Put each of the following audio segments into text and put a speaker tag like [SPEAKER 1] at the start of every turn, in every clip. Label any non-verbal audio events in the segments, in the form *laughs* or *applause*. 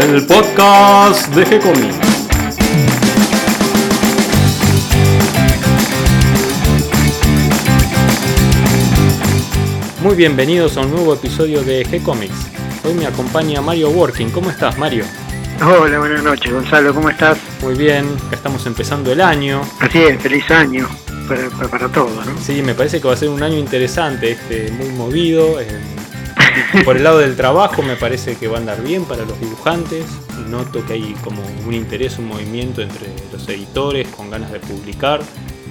[SPEAKER 1] el podcast de G-Comics. Muy bienvenidos a un nuevo episodio de G-Comics. Hoy me acompaña Mario Working. ¿Cómo estás, Mario?
[SPEAKER 2] Hola, buenas noches, Gonzalo, ¿cómo estás?
[SPEAKER 1] Muy bien, estamos empezando el año.
[SPEAKER 2] Así es, feliz año para, para, para todos, ¿no?
[SPEAKER 1] Sí, me parece que va a ser un año interesante, este, muy movido. eh, *laughs* por el lado del trabajo me parece que va a andar bien para los dibujantes. Noto que hay como un interés, un movimiento entre los editores con ganas de publicar.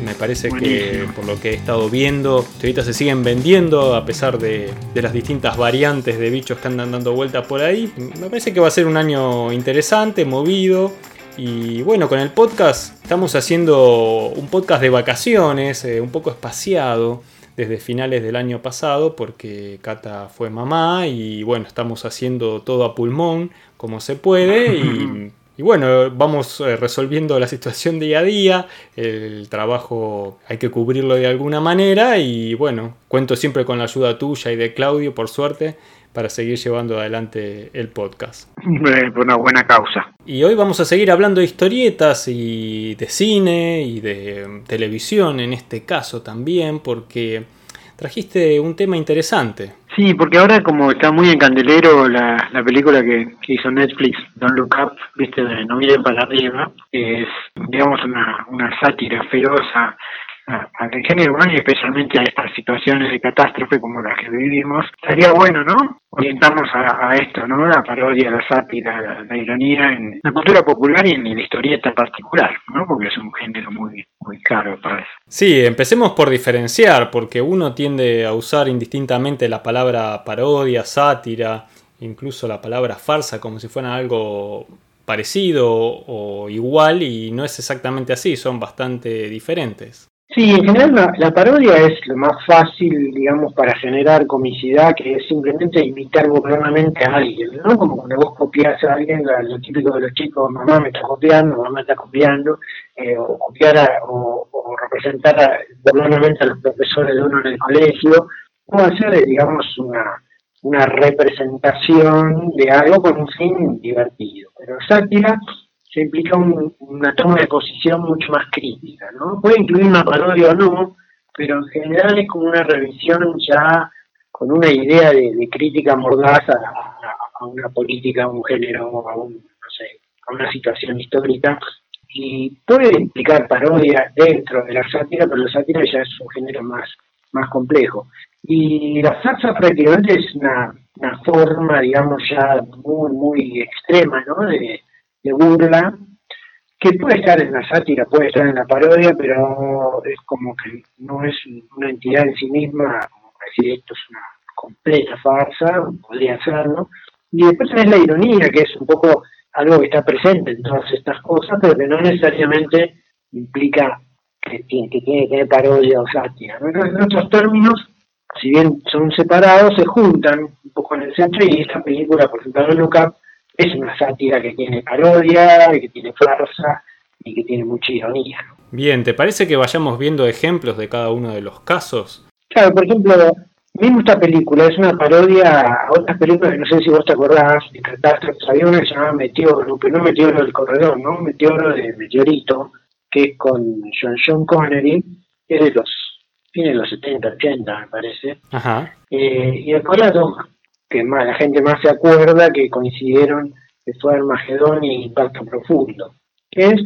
[SPEAKER 1] Me parece que por lo que he estado viendo, ahorita se siguen vendiendo a pesar de, de las distintas variantes de bichos que andan dando vueltas por ahí. Me parece que va a ser un año interesante, movido. Y bueno, con el podcast estamos haciendo un podcast de vacaciones, eh, un poco espaciado desde finales del año pasado porque Cata fue mamá y bueno, estamos haciendo todo a pulmón como se puede y, *laughs* y bueno, vamos eh, resolviendo la situación día a día, el trabajo hay que cubrirlo de alguna manera y bueno, cuento siempre con la ayuda tuya y de Claudio, por suerte, para seguir llevando adelante el podcast.
[SPEAKER 2] Eh, Por una buena causa.
[SPEAKER 1] Y hoy vamos a seguir hablando de historietas y de cine y de mm, televisión en este caso también, porque trajiste un tema interesante.
[SPEAKER 2] Sí, porque ahora como está muy en candelero la, la película que, que hizo Netflix, Don't Look Up, viste, de No miren para arriba, es, digamos, una, una sátira feroz a- al género humano y especialmente a estas situaciones de catástrofe como las que vivimos. Estaría bueno, ¿no? Orientarnos a, esto, ¿no? La parodia, la sátira, la, ironía en la cultura popular y en la historieta particular, ¿no? Porque es un género muy, muy caro para eso.
[SPEAKER 1] Sí, empecemos por diferenciar, porque uno tiende a usar indistintamente la palabra parodia, sátira, incluso la palabra farsa como si fuera algo parecido o igual y no es exactamente así, son bastante diferentes.
[SPEAKER 2] Sí, en general la, parodia es lo más fácil, digamos, para generar comicidad, que es simplemente imitar burlonamente a alguien, ¿no? Como cuando vos copias a alguien, lo típico de los chicos, mamá me está copiando, mamá me está copiando, eh, o copiar o, o representar a- a los profesores de uno en el colegio, o hacer, digamos, una, una representación de algo con un fin divertido. Pero sátira se implica un- una toma de posición mucho más crítica, ¿no? Puede incluir una parodia o no, pero en general es como una revisión ya con una idea de, crítica mordaz a, a- una política, a un género, a un, no sé, a una situación histórica. Y puede implicar parodia dentro de la sátira, pero la sátira ya es un género más, más complejo. Y la farsa prácticamente es una, una forma, digamos, ya muy, muy extrema, ¿no? De, de burla, que puede estar en la sátira, puede estar en la parodia, pero es como que no es una entidad en sí misma, como decir esto es una completa farsa, podría serlo. Y después tenés la ironía, que es un poco algo que está presente en todas estas cosas, pero que no necesariamente implica que tiene que, tiene que tener parodia o sátira. En otros términos, si bien son separados, se juntan un poco en el centro y esta película, por ejemplo, Up, es una sátira que tiene parodia, que tiene farsa y que tiene mucha ironía. ¿no?
[SPEAKER 1] Bien, ¿te parece que vayamos viendo ejemplos de cada uno de los casos?
[SPEAKER 2] Claro, por ejemplo, mismo esta película es una parodia a otras películas que no sé si vos te acordás de catástrofes. Había una que se llamaba Meteoro, pero no Meteoro del Corredor, ¿no? Meteoro de Meteorito, que es con John John Connery, que es de los fines de los 70, 80, me parece.
[SPEAKER 1] Ajá.
[SPEAKER 2] Eh, y después la toma, que más, la gente más se acuerda que coincidieron que fue Armagedón y Impacto Profundo, que es,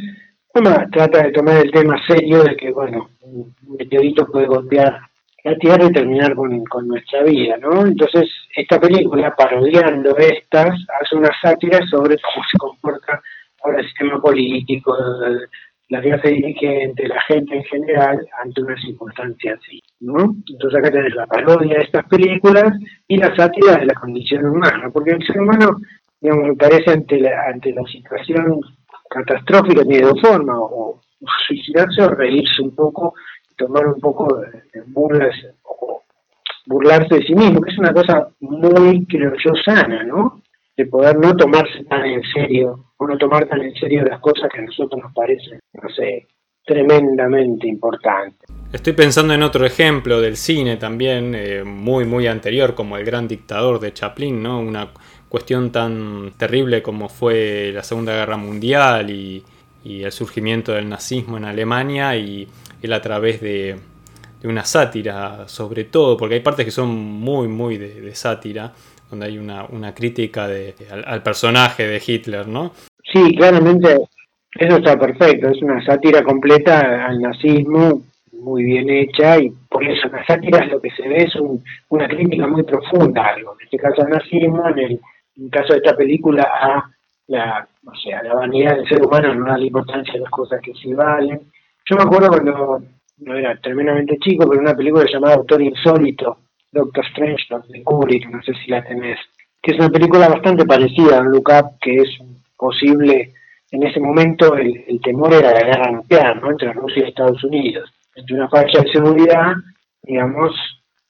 [SPEAKER 2] toma- trata de tomar el tema serio de que, bueno, un meteorito puede golpear la Tierra y terminar con, con nuestra vida, ¿no? Entonces, esta película, parodiando estas, hace una sátira sobre cómo se comporta ahora el sistema político, la clase dirigente, la gente en general, ante una circunstancia así, ¿no? Entonces acá tenés la parodia de estas películas y la sátira de la condición humana, porque el ser humano, digamos, me ante la, ante la situación catastrófica tiene dos formas, o, suicidarse o reírse un poco, tomar un poco de burlas, o burlarse de sí mismo, que es una cosa muy, creo yo, sana, ¿no? De poder no tomarse tan en serio, o no tomar tan en serio las cosas que a nosotros nos parecen, no sé, tremendamente importantes.
[SPEAKER 1] Estoy pensando en otro ejemplo del cine también, eh, muy muy anterior, como El Gran Dictador de Chaplin, ¿no? Una cuestión tan terrible como fue la Segunda Guerra Mundial y, el surgimiento del nazismo en Alemania y él a través de, una sátira sobre todo, porque hay partes que son muy, muy de, sátira, donde hay una, crítica de, al, personaje de Hitler, ¿no?
[SPEAKER 2] Sí, claramente eso está perfecto, es una sátira completa al nazismo, muy bien hecha, y por eso la sátira lo que se ve es una crítica muy profunda algo, en este caso al nazismo, en el, caso de esta película a la, o sea, la vanidad del ser humano, no da la importancia a las cosas que sí valen. Yo me acuerdo cuando no era tremendamente chico, pero una película llamada Autor Insólito, Doctor Strange, de Kubrick, no sé si la tenés, que es una película bastante parecida a un Look Up, que es posible en ese momento el, temor era la guerra nuclear, ¿no? Entre Rusia y Estados Unidos. Entre una falla de seguridad, digamos,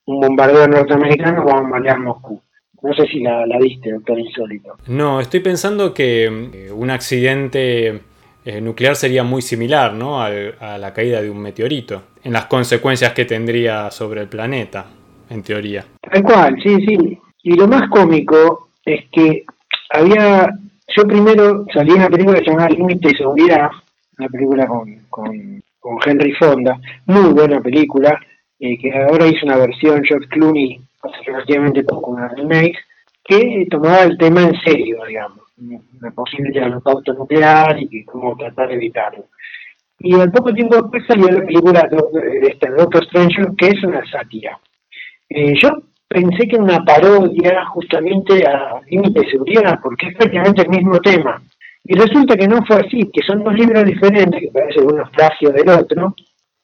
[SPEAKER 2] un bombardeo norteamericano va a bombardear Moscú. No sé si la, viste, doctor Insólito.
[SPEAKER 1] No, estoy pensando que eh, un accidente eh, nuclear sería muy similar ¿no? a la caída de un meteorito, en las consecuencias que tendría sobre el planeta, en teoría.
[SPEAKER 2] Tal cual, sí, sí. Y lo más cómico es que había yo primero salí en una película que se llama Límite y Seguridad, una película con, con, Henry Fonda, muy buena película, eh, que ahora hizo una versión George Clooney relativamente poco, una remake, que tomaba el tema en serio, digamos, una posible holocausto nuclear y cómo tratar de evitarlo. Y al poco tiempo después salió la película de este Doctor Strange, que es una sátira. Eh, yo pensé que una parodia justamente a Límite de Seguridad, porque es prácticamente el mismo tema. Y resulta que no fue así, que son dos libros diferentes, que parece uno plagio del otro,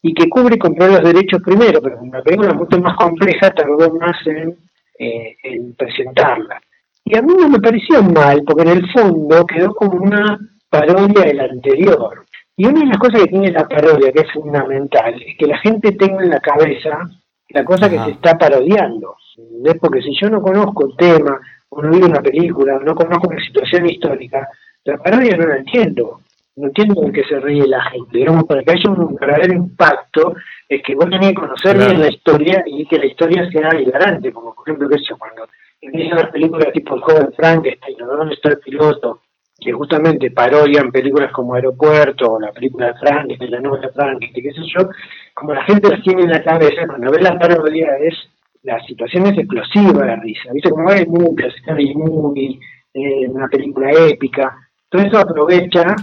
[SPEAKER 2] y que Cubre compró los derechos primero, pero una película mucho más compleja tardó más en, eh, en presentarla. Y a mí no me pareció mal, porque en el fondo quedó como una parodia del anterior. Y una de las cosas que tiene la parodia, que es fundamental, es que la gente tenga en la cabeza la cosa que se está parodiando. ¿Ves? Porque si yo no conozco el tema, o no vi una película, no conozco una situación histórica, la parodia no la entiendo. No entiendo por qué se ríe la gente. Digamos, para que haya un verdadero impacto, es que vos tenés que conocer bien la historia y que la historia sea hilarante, como por ejemplo, que sé, cuando empiezan las películas tipo El joven Frankenstein, ¿Dónde está el piloto? que justamente parodian películas como Aeropuerto o la película de Frankenstein, la novela de Frankenstein, qué sé yo, como la gente las tiene en la cabeza, cuando ve la parodia es la situación es explosiva de risa, ¿viste? Como hay muchas, Scary Movie, eh, una película épica, todo eso aprovecha,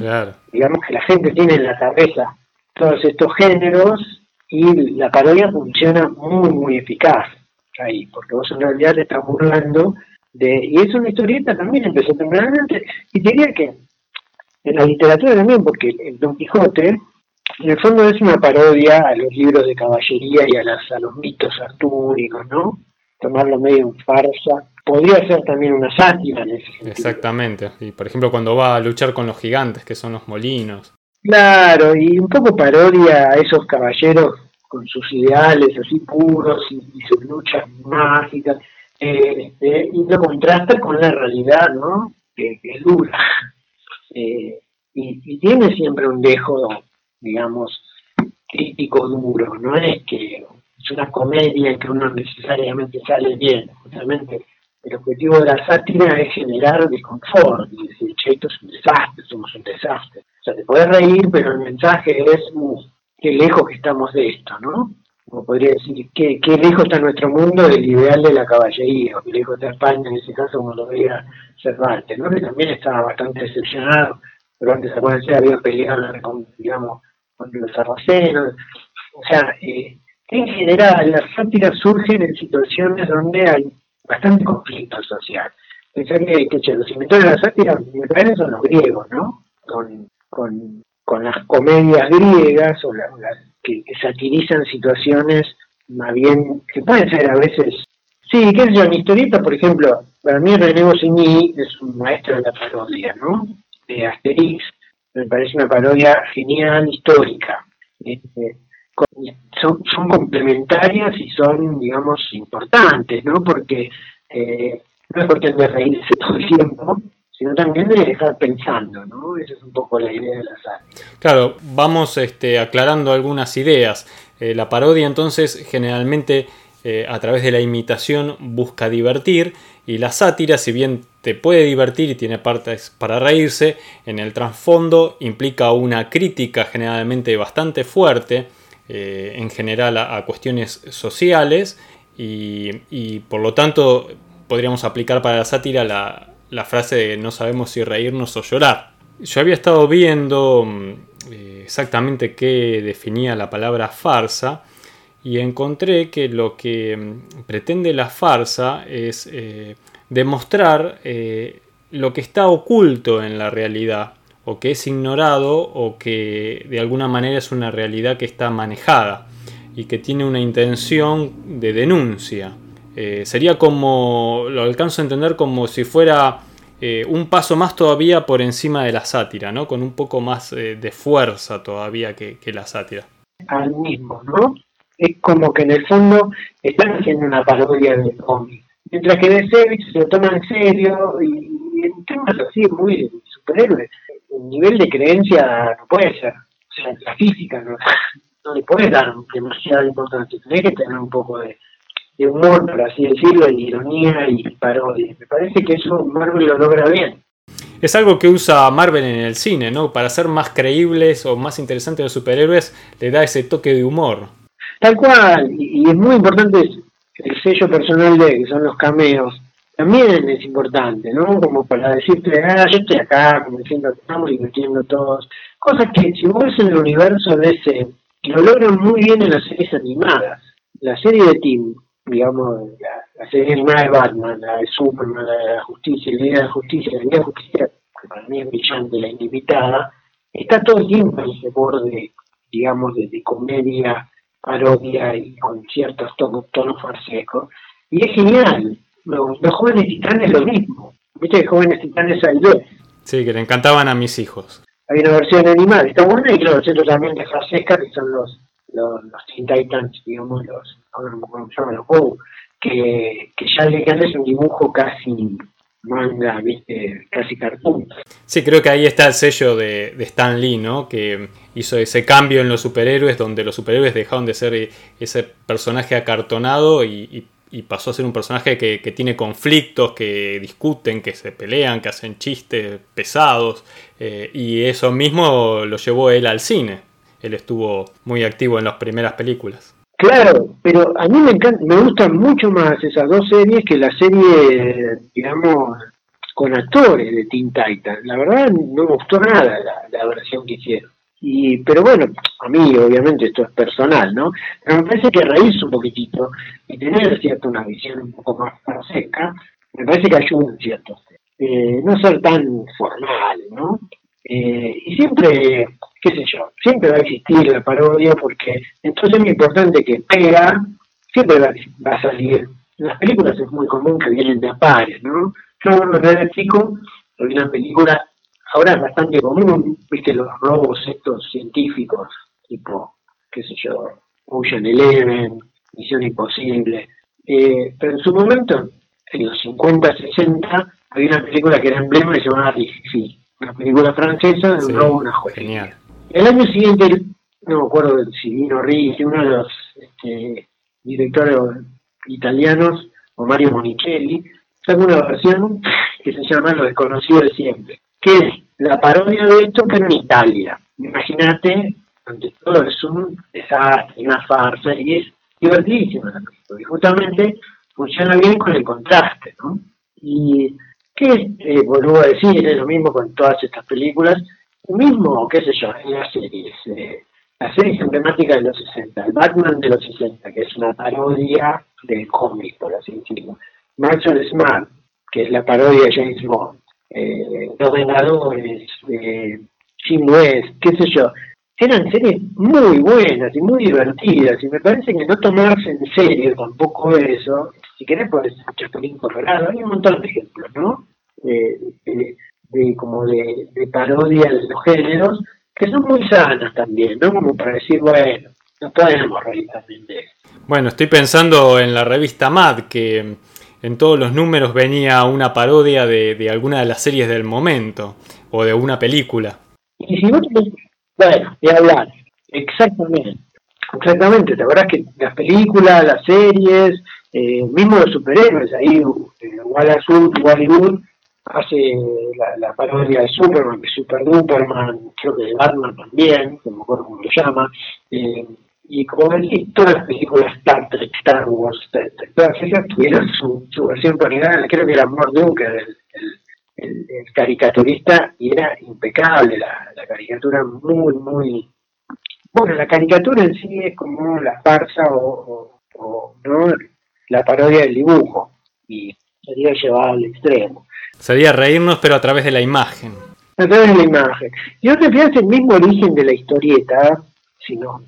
[SPEAKER 2] digamos que la gente tiene en la cabeza todos estos géneros y la parodia funciona muy, muy eficaz ahí, porque vos en realidad te estás burlando de, y es una historieta también, empezó tempranamente, y diría que en la literatura también, porque el Don Quijote en el fondo es una parodia a los libros de caballería y a, las, a los mitos artúricos, ¿no? Tomarlo medio en farsa. Podría ser también una sátira en ese sentido.
[SPEAKER 1] Exactamente. Y por ejemplo, cuando va a luchar con los gigantes, que son los molinos.
[SPEAKER 2] Claro, y un poco parodia a esos caballeros con sus ideales así puros y, sus luchas mágicas. Eh, este, y lo contrasta con la realidad, ¿no? Que, es dura. *laughs* Eh, y, y, tiene siempre un dejo digamos, crítico duro, no es que es una comedia que uno necesariamente sale bien, justamente el objetivo de la sátira es generar desconfort y decir, che, esto es un desastre, somos un desastre. O sea, te puedes reír, pero el mensaje es, uh, qué lejos que estamos de esto, ¿no? Como podría decir, qué, qué lejos está nuestro mundo del ideal de la caballería, o qué lejos está España, en ese caso, como lo veía Cervantes, ¿no? Que también estaba bastante decepcionado, pero antes, acuérdense, había peleado, digamos, con los sarracenos. O sea, eh, en general las sátiras surgen en situaciones donde hay bastante conflicto social. Pensar que, que los inventores de la sátira parece son los griegos, ¿no? Con, con, con las comedias griegas o las, que, satirizan situaciones más bien que pueden ser a veces Sí, qué sé yo, mi historieta, por ejemplo, para mí René Goscinny es un maestro de la parodia, ¿no? De Asterix, me parece una parodia genial, histórica. Este, son, complementarias y son, digamos, importantes, ¿no? Porque eh, no es cuestión de reírse todo el tiempo, sino también de dejar pensando, ¿no? Esa es un poco la idea de la sala.
[SPEAKER 1] Claro, vamos este, aclarando algunas ideas. Eh, la parodia entonces generalmente eh, a través de la imitación busca divertir y la sátira, si bien te puede divertir y tiene partes para reírse, en el trasfondo implica una crítica generalmente bastante fuerte, eh, en general a, cuestiones sociales y, por lo tanto podríamos aplicar para la sátira la, frase de no sabemos si reírnos o llorar. Yo había estado viendo mm, eh, exactamente qué definía la palabra farsa y encontré que lo que mm, pretende la farsa es eh, demostrar eh, lo que está oculto en la realidad o que es ignorado o que de alguna manera es una realidad que está manejada y que tiene una intención de denuncia. sería como, lo alcanzo a entender como si fuera eh, un paso más todavía por encima de la sátira, ¿no? Con un poco más eh, de fuerza todavía que, la sátira.
[SPEAKER 2] Al mismo, ¿no? Es como que en el fondo están haciendo una parodia del cómic. Mientras que de Sevich se lo toma en serio y, en temas así muy superhéroes. El nivel de creencia no puede ser. O sea, la física no, no le puede dar demasiada importancia. Tiene que tener un poco de, de humor, por así decirlo, de ironía y parodia. Me parece que eso Marvel lo logra bien.
[SPEAKER 1] Es algo que usa Marvel en el cine, ¿no? Para ser más creíbles o más interesantes los superhéroes, le da ese toque de humor.
[SPEAKER 2] Tal cual, y, es muy importante el sello personal de que son los cameos. También es importante, ¿no? Como para decirte, ah, yo estoy acá, como diciendo, estamos divirtiendo todos. Cosas que si vos ves en el universo de ese, lo logran muy bien en las series animadas. La serie de Tim, digamos, la, serie animada de Batman, la de Superman, la de la Justicia, la Liga de la Justicia, la Liga de Justicia, que para mí es brillante, la invitada, está todo el tiempo en ese borde, digamos, de, comedia, parodia y con ciertos tonos, tonos. Y es genial. Los, jóvenes titanes lo mismo. Viste que jóvenes titanes hay dos.
[SPEAKER 1] Sí, que le encantaban a mis hijos.
[SPEAKER 2] Hay una versión animada, está buena, y claro, cierto también de farsesca, que son los, los, los Teen Titans, digamos, los, que, que ya le es un dibujo casi manga, ¿viste? casi cartoon.
[SPEAKER 1] Sí, creo que ahí está el sello de, Stan Lee, ¿no? Que hizo ese cambio en los superhéroes, donde los superhéroes dejaron de ser ese personaje acartonado y, pasó a ser un personaje que, tiene conflictos, que discuten, que se pelean, que hacen chistes pesados. Eh, y eso mismo lo llevó él al cine. Él estuvo muy activo en las primeras películas.
[SPEAKER 2] Claro, pero a mí me encanta, me gustan mucho más esas dos series que la serie, digamos, con actores de Teen Titans. La verdad no me gustó nada la, versión que hicieron. Y, pero bueno, a mí obviamente esto es personal, ¿no? Pero me parece que reírse un poquitito y tener cierta una visión un poco más seca, me parece que ayuda cierto. Eh, no ser tan formal, ¿no? Eh, y siempre qué sé yo, siempre va a existir la parodia porque entonces es muy importante que pega, siempre va, a salir. En las películas es muy común que vienen de a pares, ¿no? Yo cuando era chico, vi una película, ahora es bastante común, viste, los robos estos científicos, tipo, qué sé yo, Ocean Eleven, Misión Imposible. Eh, pero en su momento, en los 50, 60, había una película que era emblema y se llamaba Rififi, una película francesa de un robo una
[SPEAKER 1] Genial.
[SPEAKER 2] El año siguiente, no me acuerdo si vino Ricci, uno de los este, directores italianos, o Mario Monicelli, sacó una versión que se llama Lo desconocido de siempre, que es la parodia de esto, pero en Italia. Imagínate, ante todo es un desastre, una farsa, y es divertidísimo y justamente funciona bien con el contraste, ¿no? Y que, eh, a decir, es lo mismo con todas estas películas, mismo, qué sé yo, en las series, eh, las series emblemáticas de los 60, el Batman de los 60, que es una parodia del cómic, por así decirlo, Marshall Smart, que es la parodia de James Bond, eh, Los Vengadores, eh, Jim West, qué sé yo, eran series muy buenas y muy divertidas, y me parece que no tomarse en serio tampoco eso, si querés puedes escuchar Pelín Colorado, hay un montón de ejemplos, ¿no? Eh, de como de, parodia de los géneros, que son muy sanas también, ¿no? Como para decir, bueno, nos podemos reír también de
[SPEAKER 1] Bueno, estoy pensando en la revista Mad, que en todos los números venía una parodia de, alguna de las series del momento, o de una película.
[SPEAKER 2] Y si vos bueno, de hablar, exactamente. Exactamente, ¿te acordás que las películas, las series, eh, mismo los superhéroes, ahí eh, Wallace Wood, hace la, parodia de Superman, que Super Duperman, creo que de Batman también, no me acuerdo cómo lo llama, eh, y como decís, todas las películas Star Trek, Star Wars, todas ellas tuvieron su, su versión original, creo que era Mort el, el, caricaturista, y era impecable la, la caricatura, muy, muy bueno, la caricatura en sí es como la farsa o, ¿no? la parodia del dibujo y sería llevado al extremo.
[SPEAKER 1] Sería reírnos pero a través de la imagen.
[SPEAKER 2] A través de la imagen. Y te fijas el mismo origen de la historieta, si nos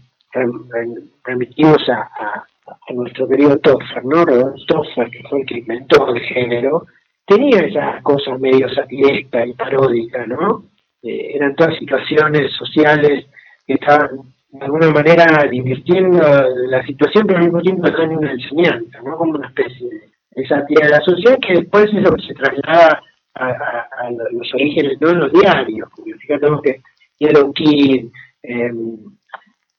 [SPEAKER 2] remitimos a, nuestro querido Toffer, ¿no? Toffer, que fue el que inventó el género, tenía esas cosas medio satirescas y paródicas, ¿no? Eh, eran todas situaciones sociales que estaban de alguna manera divirtiendo la situación, pero al mismo tiempo en una enseñanza, ¿no? Como una especie de sátira de la sociedad que después es lo que se traslada a, los orígenes, no en los diarios, porque fíjate que Yellow Kid, eh,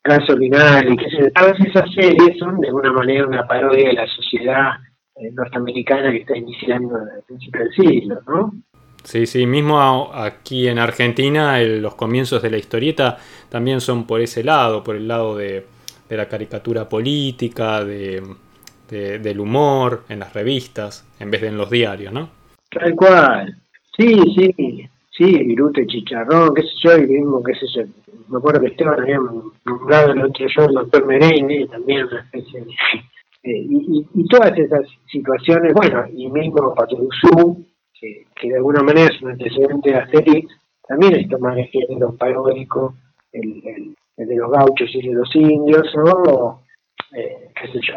[SPEAKER 2] Gasolinal y qué sé todas esas series son de alguna manera una parodia de la sociedad eh, norteamericana que está iniciando a principios del siglo, ¿no?
[SPEAKER 1] Sí, sí, mismo aquí en Argentina los comienzos de la historieta también son por ese lado, por el lado de, la caricatura política, de, del humor en las revistas, en vez de en los diarios, ¿no?
[SPEAKER 2] Tal cual. Sí, sí, sí, Virute, Chicharrón, qué sé yo, y mismo, qué sé yo. Me acuerdo que Esteban había nombrado el otro yo, el doctor Mereine, también una especie de... Eh, y, todas esas situaciones, bueno, y mismo Patrusú, que, de alguna manera es un antecedente de Asterix, también es tomar el género paródico, el, el, de los gauchos y de los indios, o eh, qué sé yo,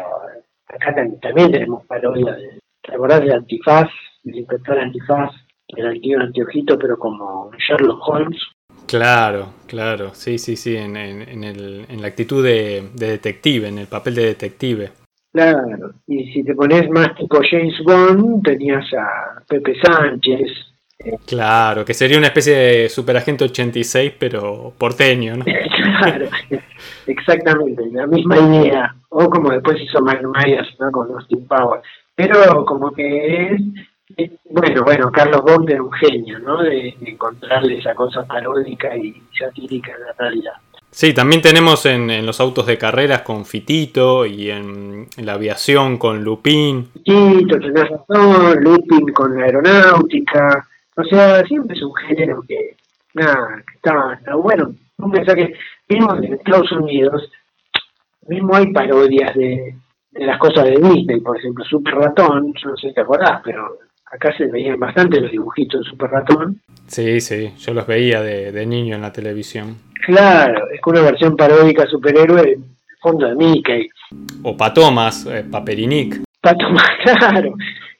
[SPEAKER 2] acá también tenemos parodia de, ¿te acordás de Antifaz, del inspector Antifaz, el tío Antiojito, pero como Sherlock Holmes?
[SPEAKER 1] Claro, claro, sí, sí, sí, en, en, el, en la actitud de, de detective, en el papel de detective.
[SPEAKER 2] Claro, y si te pones más tipo James Bond, tenías a Pepe Sánchez.
[SPEAKER 1] Claro, que sería una especie de superagente 86, pero porteño, ¿no? *laughs*
[SPEAKER 2] claro, exactamente, la misma idea. O como después hizo Mike Myers, ¿no? Con Austin Powers. Pero como que es, bueno, bueno, Carlos Bond era un genio, ¿no? De, de encontrarle esa cosa paródica y satírica en la realidad.
[SPEAKER 1] Sí, también tenemos en, los autos de carreras con Fitito y en, la aviación con Lupin.
[SPEAKER 2] Fitito, tenés razón, Lupin con la aeronáutica. O sea, siempre es un género que, nada, que está, está bueno. Un mensaje, mismo en Estados Unidos, mismo hay parodias de, las cosas de Disney, por ejemplo, Super Ratón, yo no sé si te acordás, pero acá se veían bastante los dibujitos de Super Ratón.
[SPEAKER 1] Sí, sí, yo los veía de, de niño en la televisión.
[SPEAKER 2] Claro, es una versión paródica superhéroe de fondo de Mickey.
[SPEAKER 1] O Patomas, eh, Paperinic.
[SPEAKER 2] Patomas, *laughs* claro,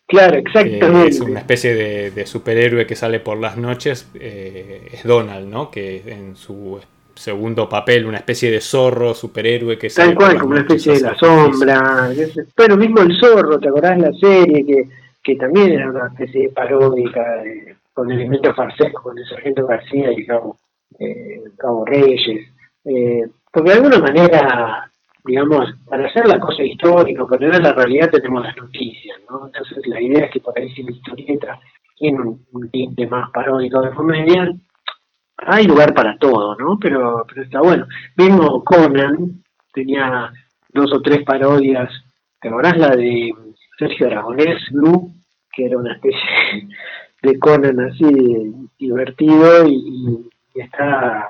[SPEAKER 2] claro, exactamente. es
[SPEAKER 1] una especie de, superhéroe que sale por las noches, eh, es Donald, ¿no? Que en su segundo papel, una especie de zorro superhéroe que
[SPEAKER 2] sale Tal cual, como una especie de la sombra. Pero mismo el zorro, ¿te acordás la serie? Que, que también era una especie de paródica con elementos farsescos, con el sargento García, digamos eh, Cabo Reyes, eh, porque de alguna manera, digamos, para hacer la cosa histórica, para ver la realidad tenemos las noticias, ¿no? Entonces la idea es que por ahí si la historieta tiene un, tinte más paródico de comedia, hay lugar para todo, ¿no? Pero, pero está bueno. Mismo Conan tenía dos o tres parodias, ¿te acordás la de Sergio Aragonés, Blue, que era una especie de Conan así divertido y, y está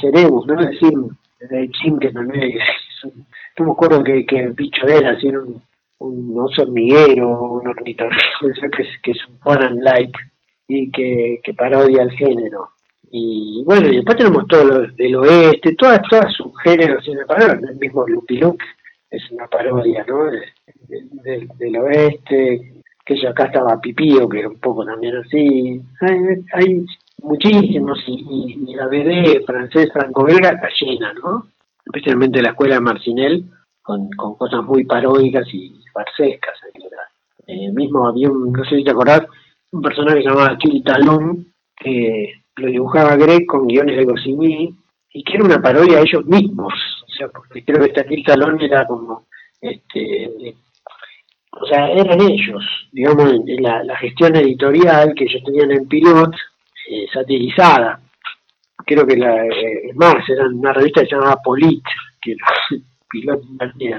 [SPEAKER 2] Cerebus, ¿no? Es decir, de Jim que también no me acuerdo que el bicho de él, así un, un oso hormiguero, un ornitorrinco, *laughs* que es, un Conan like y que, que parodia el género. Y bueno, y después tenemos todo lo del oeste, todas, todas sus géneros el mismo Lucky Luke es una parodia, ¿no? del oeste, que yo acá estaba Pipío, que era un poco también así. Hay, hay muchísimos y, la BD francés franco-belga está llena, ¿no? Especialmente la escuela de Marcinel, con, con cosas muy paródicas y farsescas. Eh, mismo había un, no sé si te acordás, un personaje llamado Chili Talón, que lo dibujaba Greg con guiones de Goscinny, y que era una parodia a ellos mismos, o sea, porque creo que este Salón era como, este, o sea, eran ellos, digamos, la, la gestión editorial que ellos tenían en Pilot, eh, satirizada. Creo que la, eh, más, era una revista que se llamaba Polit, que era *laughs* Pilot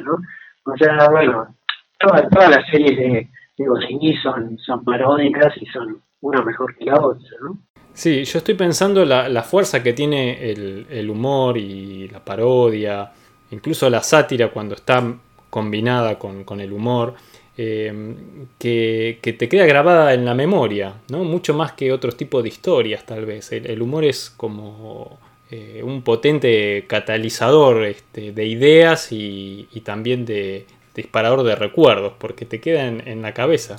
[SPEAKER 2] ¿no? O sea, bueno, todas todas las series de, de son, son paródicas y son una mejor que la otra, ¿no?
[SPEAKER 1] Sí, yo estoy pensando la, la fuerza que tiene el, el, humor y la parodia, incluso la sátira cuando está combinada con, con el humor, eh, que, te queda grabada en la memoria, ¿no? Mucho más que otros tipos de historias, tal vez. El, humor es como eh, un potente catalizador este, de ideas y, también de disparador de recuerdos, porque te queda en, en la cabeza.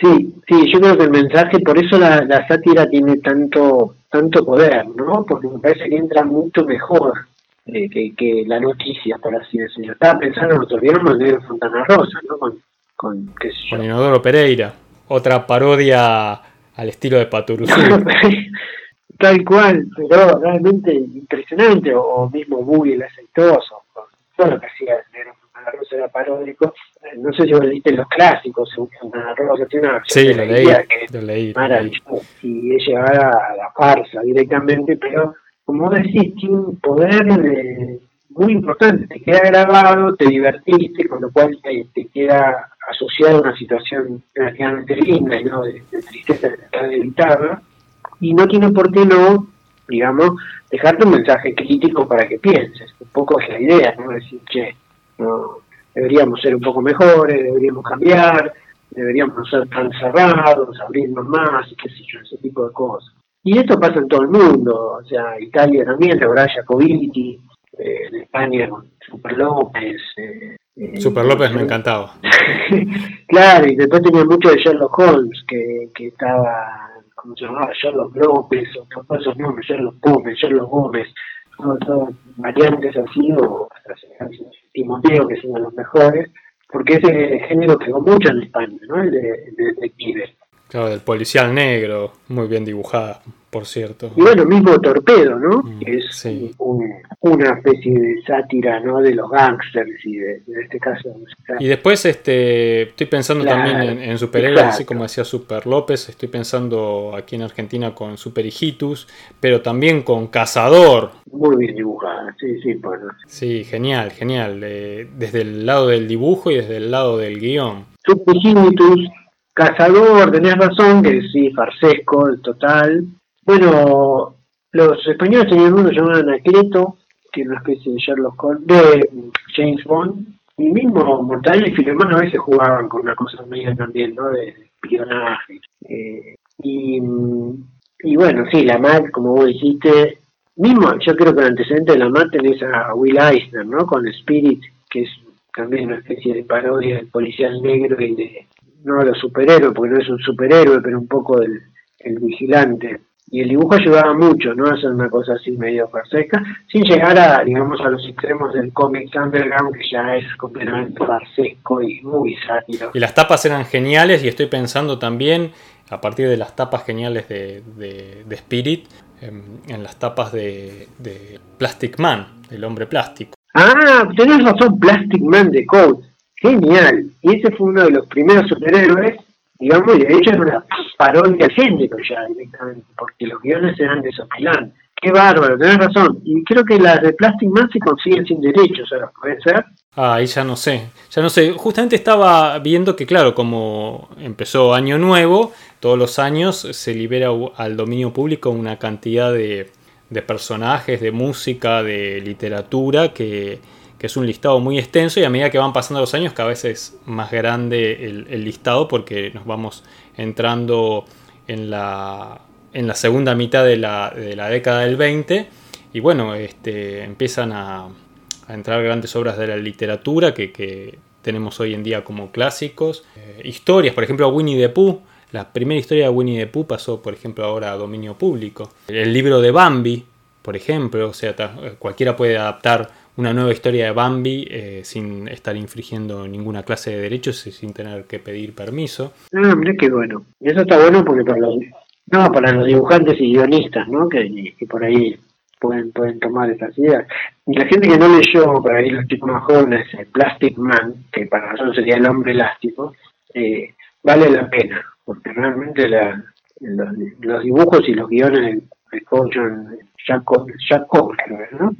[SPEAKER 2] Sí, sí, yo creo que el mensaje, por eso la, sátira tiene tanto tanto poder, ¿no? Porque me parece que entra mucho mejor eh, que, que, la noticia, por así decirlo. Estaba pensando, nosotros vieron el negro Fontana Rosa, ¿no? Con, con, qué sé yo.
[SPEAKER 1] con Inodoro Pereira, otra parodia al estilo de Paturuzú. *laughs*
[SPEAKER 2] Tal cual, pero realmente impresionante, o mismo Buggy el aceitoso, todo lo que hacía Fontana Rosa era paródico no sé si vos leíste los clásicos, Santa Rosa tiene una
[SPEAKER 1] sí, lo leí, lo leí,
[SPEAKER 2] maravilloso y es llevar a la farsa directamente, pero como decís, tiene un poder de, muy importante, te queda grabado, te divertiste, con lo cual te, te queda asociado a una situación relativamente linda y no de, tristeza de tratar de evitarla, y no tiene por qué no, digamos, dejarte un mensaje crítico para que pienses, un poco es la idea, ¿no? Decir, che, no, deberíamos ser un poco mejores, deberíamos cambiar, deberíamos no ser tan cerrados, abrirnos más, y qué sé yo, ese tipo de cosas. Y esto pasa en todo el mundo, o sea, Italia también, la verdad, Jacobiti, eh, en España con Super López. Eh,
[SPEAKER 1] eh Super López me encantaba. *laughs*
[SPEAKER 2] claro, y después tenía mucho de Sherlock Holmes, que, que estaba, ¿cómo se llamaba? Sherlock López, o todos esos nombres, Sherlock Gómez, Sherlock Gómez, todas variantes así, o hasta Timoteo, que es uno de los mejores, porque ese género pegó mucho en España, ¿no? El de, de detective.
[SPEAKER 1] Claro, del policial negro, muy bien dibujada, por cierto.
[SPEAKER 2] Y bueno, mismo Torpedo, ¿no? Mm, que es sí. un, una especie de sátira, ¿no? De los gangsters y de, de este caso.
[SPEAKER 1] Y después este, estoy pensando también en, en superhéroes, así como decía Super López, estoy pensando aquí en Argentina con Super Hijitus, pero también con Cazador.
[SPEAKER 2] Muy bien dibujada, sí, sí, bueno.
[SPEAKER 1] Sí, genial, genial. Eh, desde el lado del dibujo y desde el lado del guion.
[SPEAKER 2] Super Hijitus Cazador, tenés razón, que sí, farsesco, el total. Bueno, los españoles tenían uno llamado Anacleto, que es una especie de Sherlock Holmes, de James Bond, y mismo Mortadelo y Filemón a veces jugaban con una cosa media también, ¿no? De espionaje. Eh, y, bueno, sí, la MAD, como vos dijiste, mismo, yo creo que el antecedente de la MAD tenés a Will Eisner, ¿no? Con Spirit, que es también una especie de parodia del policial negro y de no a los superhéroes, porque no es un superhéroe, pero un poco el, el vigilante. Y el dibujo ayudaba mucho, ¿no? A hacer una cosa así medio farsesca, sin llegar a, digamos, a los extremos del cómic underground, que ya es completamente farsesco y muy sátiro.
[SPEAKER 1] Y las tapas eran geniales, y estoy pensando también, a partir de las tapas geniales de, de, de Spirit, en, en, las tapas de, de Plastic Man, el hombre plástico.
[SPEAKER 2] Ah, tenés razón, Plastic Man de Code genial. Y ese fue uno de los primeros superhéroes, digamos, y de hecho era una parodia género ya directamente, porque los guiones eran desopilantes. Qué bárbaro, tenés razón. Y creo que las de Plastic Man se consiguen sin derechos, ahora puede ser.
[SPEAKER 1] Ah, ahí ya no sé, ya no sé. Justamente estaba viendo que, claro, como empezó Año Nuevo, todos los años se libera al dominio público una cantidad de, de personajes, de música, de literatura que, que es un listado muy extenso y a medida que van pasando los años cada vez es más grande el, listado porque nos vamos entrando en la, en la segunda mitad de la, de la, década del 20 y bueno, este, empiezan a, a, entrar grandes obras de la literatura que, que tenemos hoy en día como clásicos. Eh, historias, por ejemplo, Winnie the Pooh. La primera historia de Winnie the Pooh pasó, por ejemplo, ahora a dominio público. El libro de Bambi, por ejemplo, o sea, cualquiera puede adaptar una nueva historia de Bambi eh, sin estar infringiendo ninguna clase de derechos y sin tener que pedir permiso.
[SPEAKER 2] Ah, mira qué bueno. Eso está bueno porque para los, no, para los dibujantes y guionistas, ¿no? Que, que por ahí pueden, pueden tomar esas ideas. Y la gente que no leyó, para ir los chicos más jóvenes, el Plastic Man, que para nosotros sería el hombre elástico, eh, vale la pena, porque realmente la, los, dibujos y los guiones de, Jack, Jack ¿no?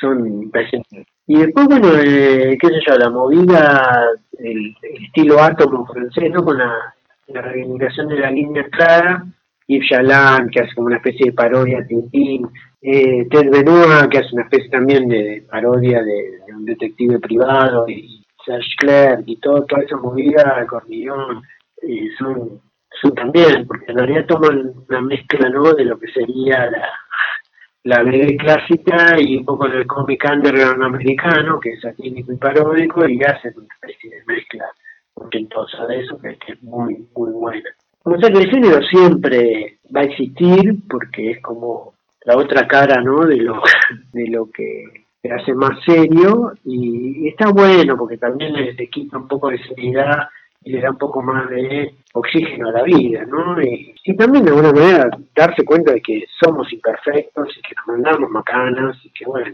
[SPEAKER 2] Son impresionantes. Y después, bueno, eh, qué sé yo, la movida, el, estilo átomo francés, ¿no? Con la, la reivindicación de la línea clara, Yves Jalan, que hace como una especie de parodia de Tintín, eh, Ted Benoit, que hace una especie también de parodia de, un detective privado, y Serge Clerc, y todo, toda esa movida, Cornillón, eh, son, son también, porque en realidad toman una mezcla, ¿no?, de lo que sería la la BD clásica y un poco del cómic underground americano, que es satírico y paródico, y hace una especie de mezcla ochentosa de eso, que, es muy, muy buena. O sea que el género siempre va a existir, porque es como la otra cara, ¿no?, de lo, *laughs* de lo que hace más serio, y, está bueno, porque también le quita un poco de seriedad y le da un poco más de oxígeno a la vida, ¿no? Y, también de alguna manera darse cuenta de que somos imperfectos y que nos mandamos macanas y que, bueno,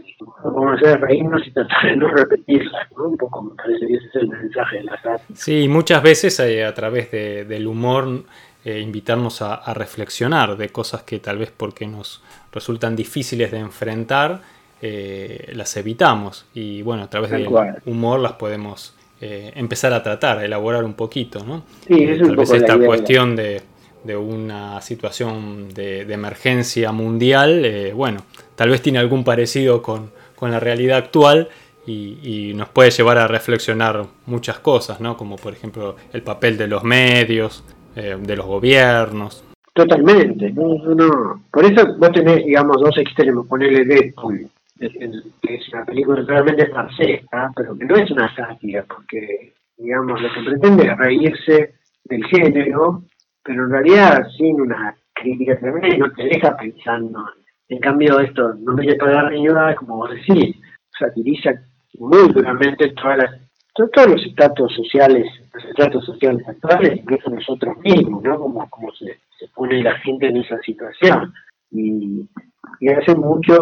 [SPEAKER 2] vamos a hacer reírnos y tratar de no repetirlas, ¿no? Un poco me parece que ese es el mensaje de la arte.
[SPEAKER 1] Sí, muchas veces eh, a través del humor eh, invitarnos a, reflexionar de cosas que tal vez porque nos resultan difíciles de enfrentar, eh, las evitamos y bueno, a través del humor las podemos eh, empezar a tratar, a elaborar un poquito, ¿no?
[SPEAKER 2] Sí, es
[SPEAKER 1] Tal vez esta cuestión de, una situación de, emergencia mundial, eh, bueno, tal vez tiene algún parecido con, la realidad actual y, nos puede llevar a reflexionar muchas cosas, ¿no? Como por ejemplo el papel de los medios, eh, de los gobiernos.
[SPEAKER 2] Totalmente, no, no, Por eso vos tenés, digamos, dos extremos, ponerle Deadpool es una película realmente francesa, pero que no es una sátira, porque, digamos, lo que pretende es reírse del género, pero en realidad sin una crítica tremenda y no te deja pensando. En cambio, esto no me para arriba, como vos decís, satiriza muy duramente todas las, todos los estatus sociales, los estratos sociales actuales, incluso nosotros mismos, ¿no? Como, se, pone la gente en esa situación. Y hace mucho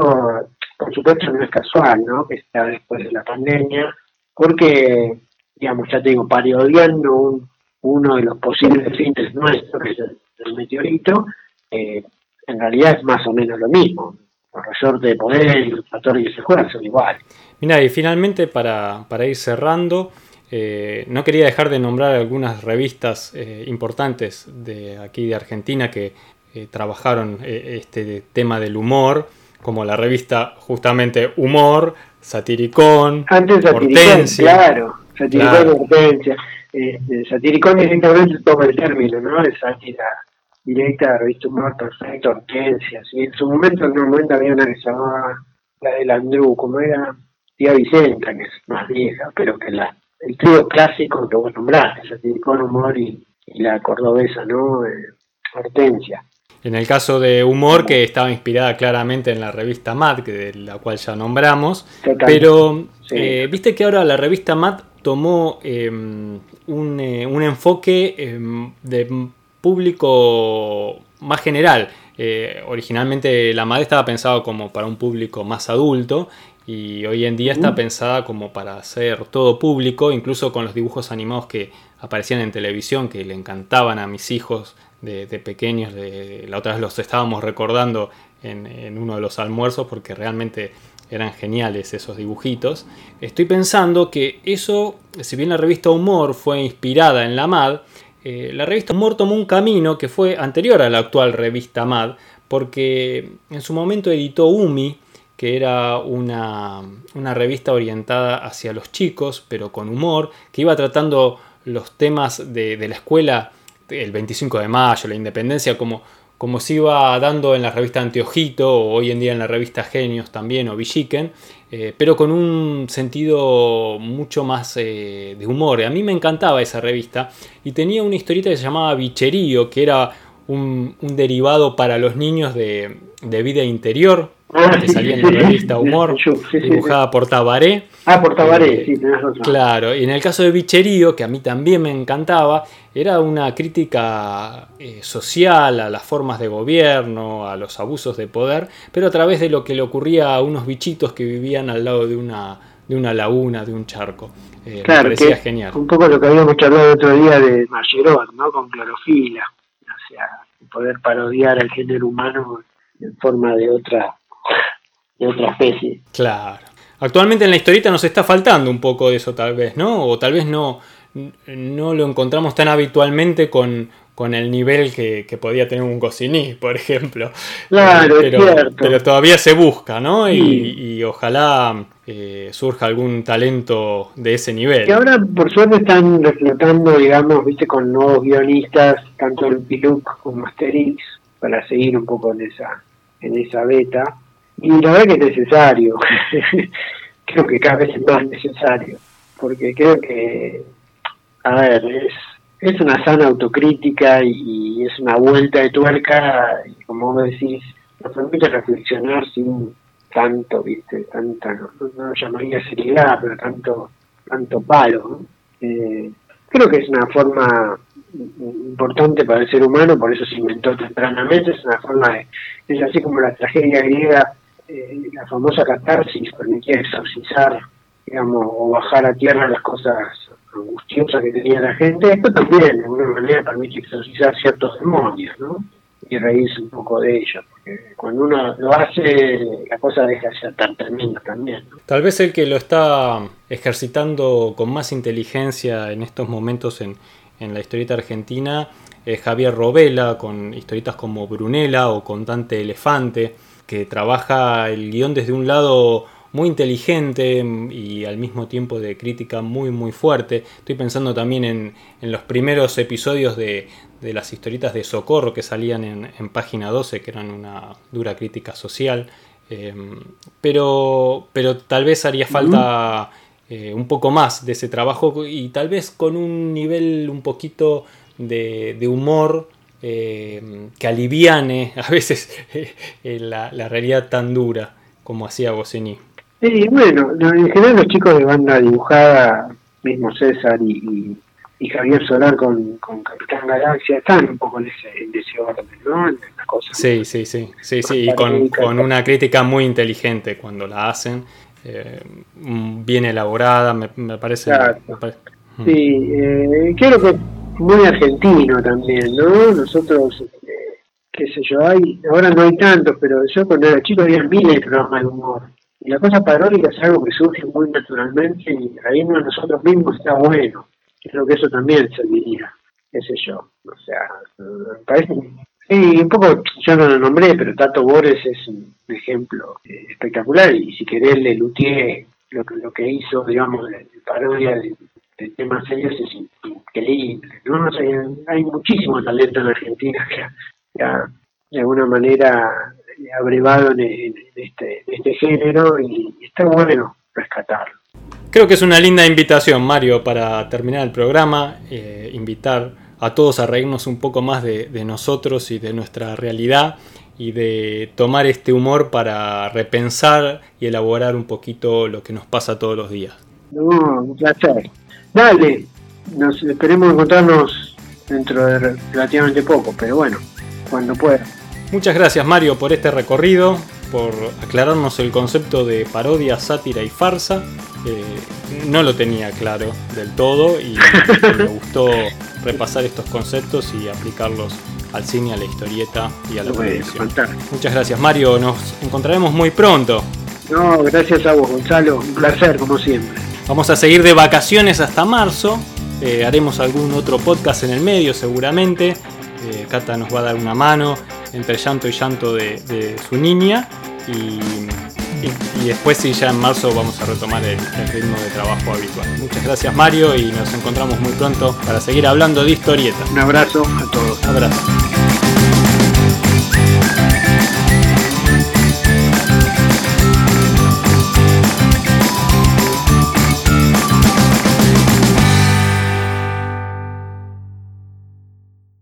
[SPEAKER 2] por supuesto no es casual, ¿no? Que está después de la pandemia, porque, digamos, ya te digo, parodiando uno de los posibles fines nuestros, que es el, meteorito, eh, en realidad es más o menos lo mismo. Los resortes de poder y los factores que se son iguales.
[SPEAKER 1] Mira, y finalmente para, ir cerrando, eh, no quería dejar de nombrar algunas revistas eh, importantes de aquí de Argentina que trabajaron este tema del humor como la revista justamente Humor, Satiricón,
[SPEAKER 2] Antes Hortensia. Claro, Satiricón y Hortensia. Este, satiricón directamente toma el término, ¿no? De sátira directa, revista Humor, Perfecto, Hortensia. ¿sí? En su momento, en un momento había una que se llamaba la del Andrew, como era Tía Vicenta, que es más vieja, pero que la, el trío clásico que vos nombraste, Satiricón, Humor y, la cordobesa, ¿no? Eh, Hortensia.
[SPEAKER 1] En el caso de Humor, que estaba inspirada claramente en la revista Mad, que de la cual ya nombramos, pero eh, viste que ahora la revista Mad tomó em, un, eh, un, enfoque em, de público más general. Eh, originalmente la Mad estaba pensada como para un público más adulto y hoy en día está pensada como para hacer todo público, incluso con los dibujos animados que aparecían en televisión, que le encantaban a mis hijos de, pequeños. La otra vez los estábamos recordando en, uno de los almuerzos porque realmente eran geniales esos dibujitos. Estoy pensando que eso, si bien la revista Humor fue inspirada en la MAD, eh, la revista Humor tomó un camino que fue anterior a la actual revista MAD, porque en su momento editó UMI, que era una, revista orientada hacia los chicos, pero con humor, que iba tratando los temas de la escuela el 25 de mayo, la independencia, como, como se iba dando en la revista Anteojito o hoy en día en la revista Genios también o Villiquen, eh, pero con un sentido mucho más eh, de humor. A mí me encantaba esa revista y tenía una historieta que se llamaba Bicherío, que era un, derivado para los niños de, vida interior, ah, que salía en la revista Humor, dibujada por Tabaré.
[SPEAKER 2] Ah, por Tabaré, eh, sí, tenés razón.
[SPEAKER 1] Claro, y en el caso de Bicherío, que a mí también me encantaba, era una crítica eh, social a las formas de gobierno, a los abusos de poder, pero a través de lo que le ocurría a unos bichitos que vivían al lado de una, de una laguna, de un charco.
[SPEAKER 2] Eh, claro, me parecía genial. Un poco lo que habíamos hablado el otro día de Mayerot, ¿no? Con clorofila. Poder parodiar al género humano en forma de otra, de otra especie.
[SPEAKER 1] Claro. Actualmente en la historieta nos está faltando un poco de eso, tal vez, ¿no? O tal vez no, no lo encontramos tan habitualmente con, con el nivel que, podía tener un Goscinny, *laughs* por ejemplo.
[SPEAKER 2] Claro, pero, es cierto.
[SPEAKER 1] pero todavía se busca, ¿no? Y, ojalá eh, surja algún talento de ese nivel.
[SPEAKER 2] Y ahora, por suerte, están reflotando, digamos, viste, con nuevos guionistas, tanto el Piluc como Asterix, para seguir un poco en esa, en esa beta. Y la verdad que es necesario. *laughs* creo que cada vez es más necesario. Porque creo que, a ver, es es una sana autocrítica y, es una vuelta de tuerca, y como vos decís, nos permite reflexionar sin tanto, viste, tanta, no, lo llamaría seriedad, pero tanto, tanto palo. Eh, creo que es una forma importante para el ser humano, por eso se inventó tempranamente, es una forma de, es así como la tragedia griega, eh, la famosa catarsis permitía exorcizar, digamos, o bajar a tierra las cosas angustiosa que tenía la gente, esto también de alguna manera permite exorcizar ciertos demonios, ¿no? Y reírse un poco de ellos, porque cuando uno lo hace, la cosa deja de ser tan tremenda también.
[SPEAKER 1] Tal vez el que lo está ejercitando con más inteligencia en estos momentos en, en la historieta argentina es Javier Robela, con historietas como Brunella o con Dante Elefante, que trabaja el guion desde un lado muy inteligente y al mismo tiempo de crítica muy muy fuerte. Estoy pensando también en, los primeros episodios de, las historietas de Socorro que salían en, página 12, que eran una dura crítica social. Eh, pero, pero tal vez haría falta eh, un poco más de ese trabajo y tal vez con un nivel un poquito de, humor. Eh, que aliviane *laughs* a veces la, la realidad tan dura como hacía Goscinny.
[SPEAKER 2] Sí, bueno, en general los chicos de banda dibujada, mismo César y, y, Javier Solar con, con, Capitán Galaxia, están un poco en ese, en ese orden, ¿no? En
[SPEAKER 1] las cosas sí, sí, sí, sí, sí, y con, con, una crítica muy inteligente cuando la hacen, eh, bien elaborada, me, me parece.
[SPEAKER 2] Mm. Sí, eh, creo que muy argentino también, ¿no? Nosotros, eh, qué sé yo, hay, ahora no hay tantos, pero yo cuando era chico había miles de programas de humor y la cosa paródica es algo que surge muy naturalmente y reírnos a nosotros mismos está bueno. Creo que eso también serviría, qué sé yo. O sea, me parece... Sí, un poco, yo no lo nombré, pero Tato Bores es un ejemplo eh, espectacular y si querés le lutié lo que, lo que hizo, digamos, de, parodia de, temas serios es increíble. ¿no? hay, muchísimo talento en Argentina que ya de alguna manera abrevado en, este, este, género y, está bueno rescatarlo.
[SPEAKER 1] Creo que es una linda invitación, Mario, para terminar el programa, eh, invitar a todos a reírnos un poco más de, nosotros y de nuestra realidad y de tomar este humor para repensar y elaborar un poquito lo que nos pasa todos los días.
[SPEAKER 2] No, un placer. Dale, nos esperemos encontrarnos dentro de relativamente poco, pero bueno, cuando pueda.
[SPEAKER 1] Muchas gracias Mario por este recorrido, por aclararnos el concepto de parodia, sátira y farsa. Eh, no lo tenía claro del todo y me gustó repasar estos conceptos y aplicarlos al cine, a la historieta y a la televisión. Muchas gracias Mario, nos encontraremos muy pronto.
[SPEAKER 2] No, gracias a vos Gonzalo, un placer como siempre.
[SPEAKER 1] Vamos a seguir de vacaciones hasta marzo, eh, haremos algún otro podcast en el medio seguramente. Eh, Cata nos va a dar una mano entre llanto y llanto de, su niña y, después sí, ya en marzo vamos a retomar el, ritmo de trabajo habitual. Muchas gracias Mario y nos encontramos muy pronto para seguir hablando de historieta.
[SPEAKER 2] Un abrazo a todos.
[SPEAKER 1] Un abrazo.